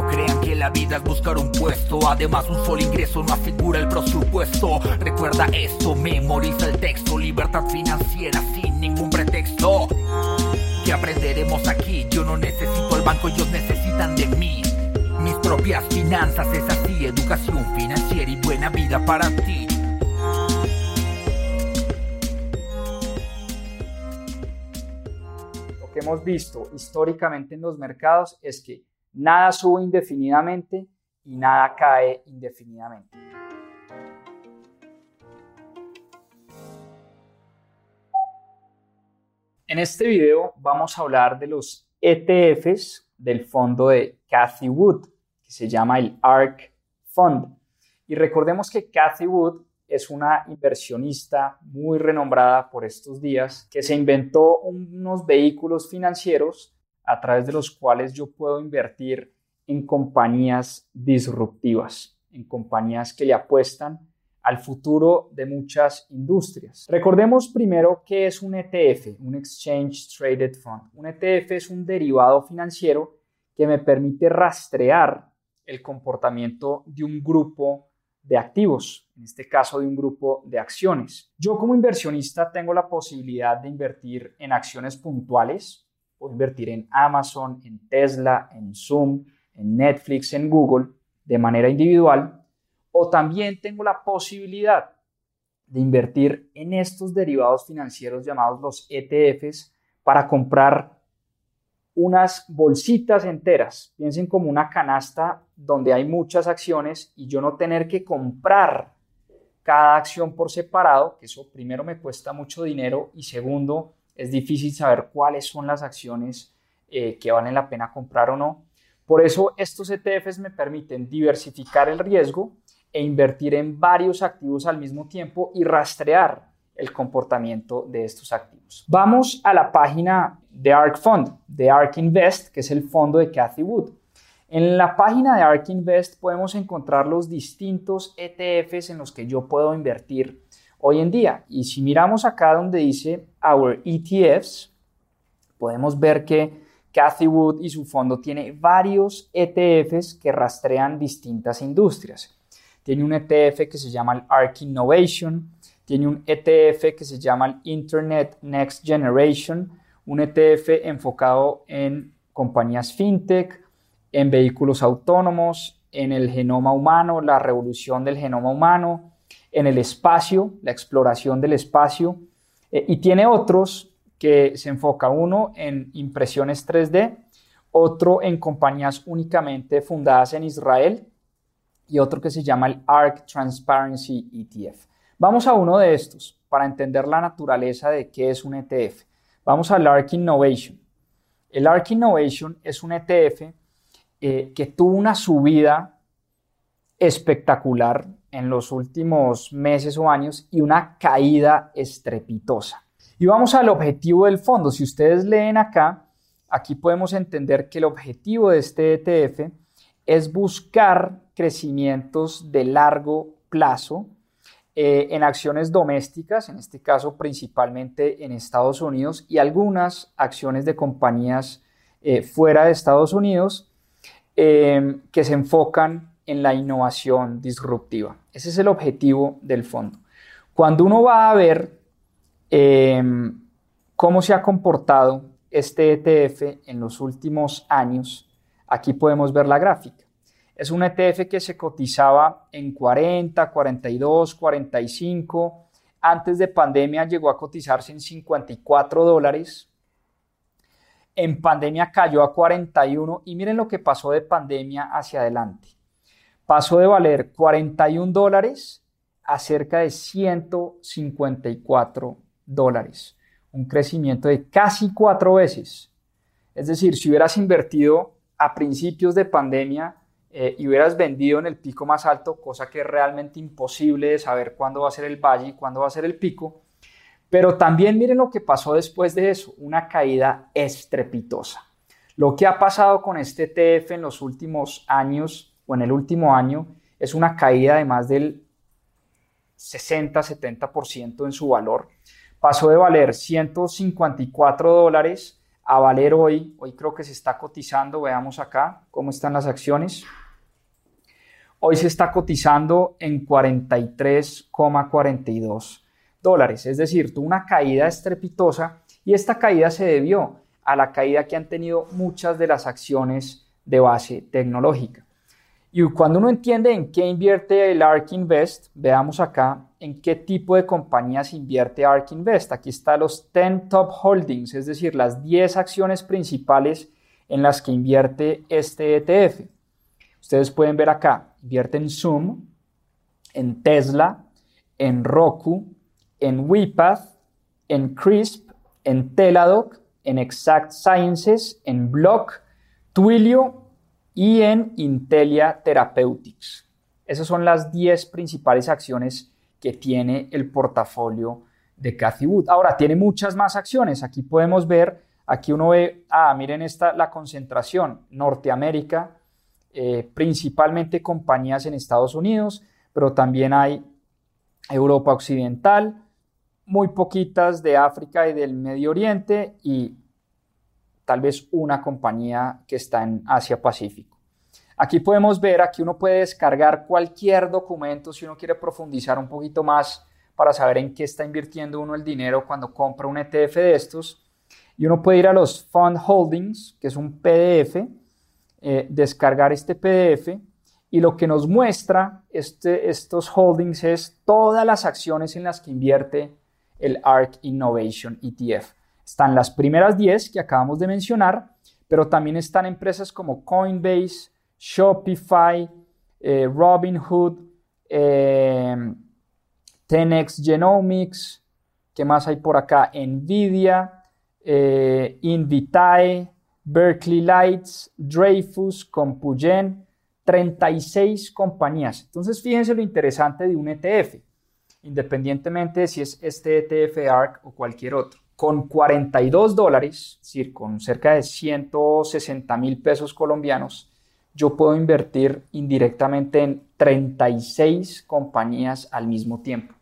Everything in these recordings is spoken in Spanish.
No crean que la vida es buscar un puesto. Además, un solo ingreso no asegura el presupuesto. Recuerda esto, memoriza el texto. Libertad financiera sin ningún pretexto. ¿Qué aprenderemos aquí? Yo no necesito el banco, ellos necesitan de mí. Mis propias finanzas es así, educación financiera y buena vida para ti. Lo que hemos visto históricamente en los mercados es que Nada sube indefinidamente y nada cae indefinidamente. En este video vamos a hablar de los ETFs del fondo de Cathy Wood, que se llama el ARK Fund. Y recordemos que Cathy Wood es una inversionista muy renombrada por estos días que se inventó unos vehículos financieros a través de los cuales yo puedo invertir en compañías disruptivas, en compañías que le apuestan al futuro de muchas industrias. Recordemos primero qué es un ETF, un Exchange Traded Fund. Un ETF es un derivado financiero que me permite rastrear el comportamiento de un grupo de activos, en este caso de un grupo de acciones. Yo como inversionista tengo la posibilidad de invertir en acciones puntuales, Puedo invertir en Amazon, en Tesla, en Zoom, en Netflix, en Google de manera individual. O también tengo la posibilidad de invertir en estos derivados financieros llamados los ETFs para comprar unas bolsitas enteras. Piensen como una canasta donde hay muchas acciones y yo no tener que comprar cada acción por separado, que eso primero me cuesta mucho dinero y segundo es difícil saber cuáles son las acciones eh, que valen la pena comprar o no. Por eso estos ETFs me permiten diversificar el riesgo e invertir en varios activos al mismo tiempo y rastrear el comportamiento de estos activos. Vamos a la página de ARK Fund, de ARK Invest, que es el fondo de Cathy Wood. En la página de ARK Invest podemos encontrar los distintos ETFs en los que yo puedo invertir hoy en día. Y si miramos acá donde dice Our ETFs, podemos ver que Cathy Wood y su fondo tiene varios ETFs que rastrean distintas industrias. Tiene un ETF que se llama el ARK Innovation, tiene un ETF que se llama el Internet Next Generation, un ETF enfocado en compañías fintech, en vehículos autónomos, en el genoma humano, la revolución del genoma humano, en el espacio, la exploración del espacio, eh, y tiene otros que se enfoca uno en impresiones 3D, otro en compañías únicamente fundadas en Israel y otro que se llama el ARC Transparency ETF. Vamos a uno de estos para entender la naturaleza de qué es un ETF. Vamos al ARC Innovation. El ARC Innovation es un ETF eh, que tuvo una subida espectacular en los últimos meses o años y una caída estrepitosa. Y vamos al objetivo del fondo. Si ustedes leen acá, aquí podemos entender que el objetivo de este ETF es buscar crecimientos de largo plazo eh, en acciones domésticas, en este caso principalmente en Estados Unidos, y algunas acciones de compañías eh, fuera de Estados Unidos eh, que se enfocan en la innovación disruptiva. Ese es el objetivo del fondo. Cuando uno va a ver em, cómo se ha comportado este ETF en los últimos años, aquí podemos ver la gráfica. Es un ETF que se cotizaba en 40, 42, 45. Antes de pandemia llegó a cotizarse en 54 dólares. En pandemia cayó a 41 y miren lo que pasó de pandemia hacia adelante. Pasó de valer 41 dólares a cerca de 154 dólares. Un crecimiento de casi cuatro veces. Es decir, si hubieras invertido a principios de pandemia eh, y hubieras vendido en el pico más alto, cosa que es realmente imposible de saber cuándo va a ser el valle y cuándo va a ser el pico, pero también miren lo que pasó después de eso, una caída estrepitosa. Lo que ha pasado con este ETF en los últimos años en el último año es una caída de más del 60-70% en su valor. Pasó de valer 154 dólares a valer hoy, hoy creo que se está cotizando, veamos acá cómo están las acciones. Hoy se está cotizando en 43,42 dólares. Es decir, tuvo una caída estrepitosa y esta caída se debió a la caída que han tenido muchas de las acciones de base tecnológica. Y cuando uno entiende en qué invierte el ARK Invest, veamos acá en qué tipo de compañías invierte ARK Invest. Aquí están los 10 top holdings, es decir, las 10 acciones principales en las que invierte este ETF. Ustedes pueden ver acá, invierte en Zoom, en Tesla, en Roku, en WePath, en CRISP, en Teladoc, en Exact Sciences, en Block, Twilio y en Intelia Therapeutics. Esas son las 10 principales acciones que tiene el portafolio de Cathy Wood. Ahora, tiene muchas más acciones. Aquí podemos ver, aquí uno ve, ah, miren esta, la concentración, Norteamérica, eh, principalmente compañías en Estados Unidos, pero también hay Europa Occidental, muy poquitas de África y del Medio Oriente y tal vez una compañía que está en Asia Pacífico. Aquí podemos ver, aquí uno puede descargar cualquier documento si uno quiere profundizar un poquito más para saber en qué está invirtiendo uno el dinero cuando compra un ETF de estos. Y uno puede ir a los Fund Holdings, que es un PDF, eh, descargar este PDF y lo que nos muestra este, estos holdings es todas las acciones en las que invierte el ARC Innovation ETF. Están las primeras 10 que acabamos de mencionar, pero también están empresas como Coinbase, Shopify, eh, Robinhood, 10x eh, Genomics, ¿qué más hay por acá? Nvidia, eh, Invitae, Berkeley Lights, Dreyfus, Compugen, 36 compañías. Entonces, fíjense lo interesante de un ETF independientemente de si es este ETF ARC o cualquier otro. Con 42 dólares, es decir, con cerca de 160 mil pesos colombianos, yo puedo invertir indirectamente en 36 compañías al mismo tiempo.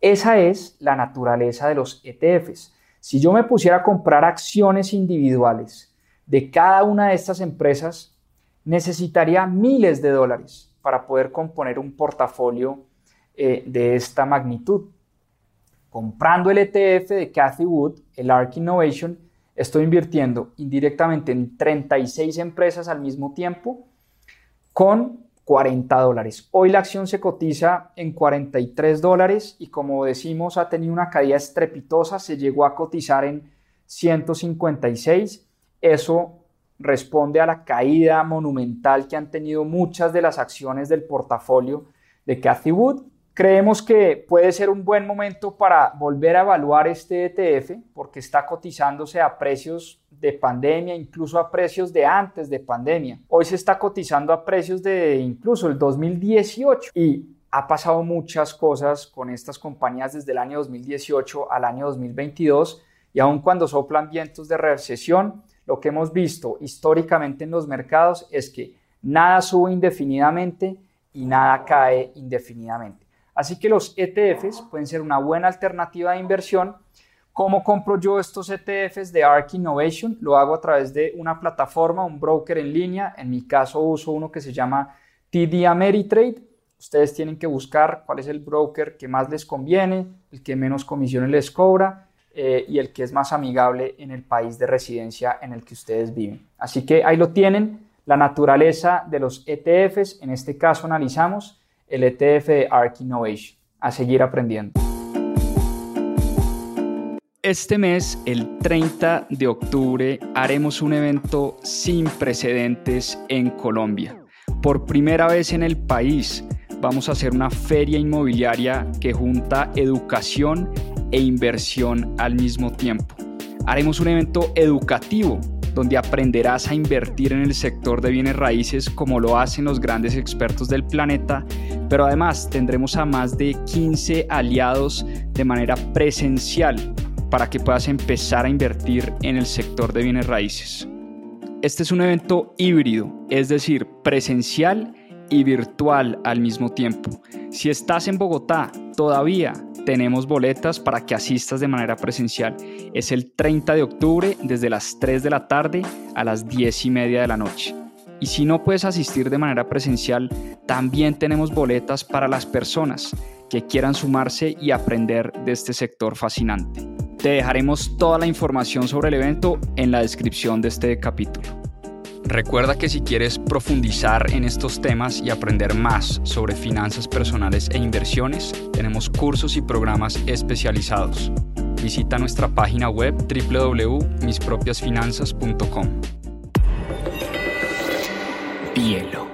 Esa es la naturaleza de los ETFs. Si yo me pusiera a comprar acciones individuales de cada una de estas empresas, necesitaría miles de dólares para poder componer un portafolio eh, de esta magnitud. Comprando el ETF de Cathy Wood, el ARK Innovation, estoy invirtiendo indirectamente en 36 empresas al mismo tiempo con 40 dólares. Hoy la acción se cotiza en 43 dólares y como decimos ha tenido una caída estrepitosa, se llegó a cotizar en 156. Eso responde a la caída monumental que han tenido muchas de las acciones del portafolio de Cathy Wood Creemos que puede ser un buen momento para volver a evaluar este ETF porque está cotizándose a precios de pandemia, incluso a precios de antes de pandemia. Hoy se está cotizando a precios de incluso el 2018 y ha pasado muchas cosas con estas compañías desde el año 2018 al año 2022 y aun cuando soplan vientos de recesión, lo que hemos visto históricamente en los mercados es que nada sube indefinidamente y nada cae indefinidamente. Así que los ETFs pueden ser una buena alternativa de inversión. ¿Cómo compro yo estos ETFs de ARK Innovation? Lo hago a través de una plataforma, un broker en línea. En mi caso uso uno que se llama TD Ameritrade. Ustedes tienen que buscar cuál es el broker que más les conviene, el que menos comisiones les cobra eh, y el que es más amigable en el país de residencia en el que ustedes viven. Así que ahí lo tienen. la naturaleza de los ETFs. En este caso analizamos el ETF de ARK Innovation. A seguir aprendiendo. Este mes, el 30 de octubre, haremos un evento sin precedentes en Colombia. Por primera vez en el país, vamos a hacer una feria inmobiliaria que junta educación e inversión al mismo tiempo. Haremos un evento educativo donde aprenderás a invertir en el sector de bienes raíces como lo hacen los grandes expertos del planeta, pero además tendremos a más de 15 aliados de manera presencial para que puedas empezar a invertir en el sector de bienes raíces. Este es un evento híbrido, es decir, presencial y virtual al mismo tiempo. Si estás en Bogotá, todavía tenemos boletas para que asistas de manera presencial. Es el 30 de octubre desde las 3 de la tarde a las 10 y media de la noche. Y si no puedes asistir de manera presencial, también tenemos boletas para las personas que quieran sumarse y aprender de este sector fascinante. Te dejaremos toda la información sobre el evento en la descripción de este capítulo. Recuerda que si quieres profundizar en estos temas y aprender más sobre finanzas personales e inversiones, tenemos cursos y programas especializados. Visita nuestra página web www.mispropiasfinanzas.com. Bielo.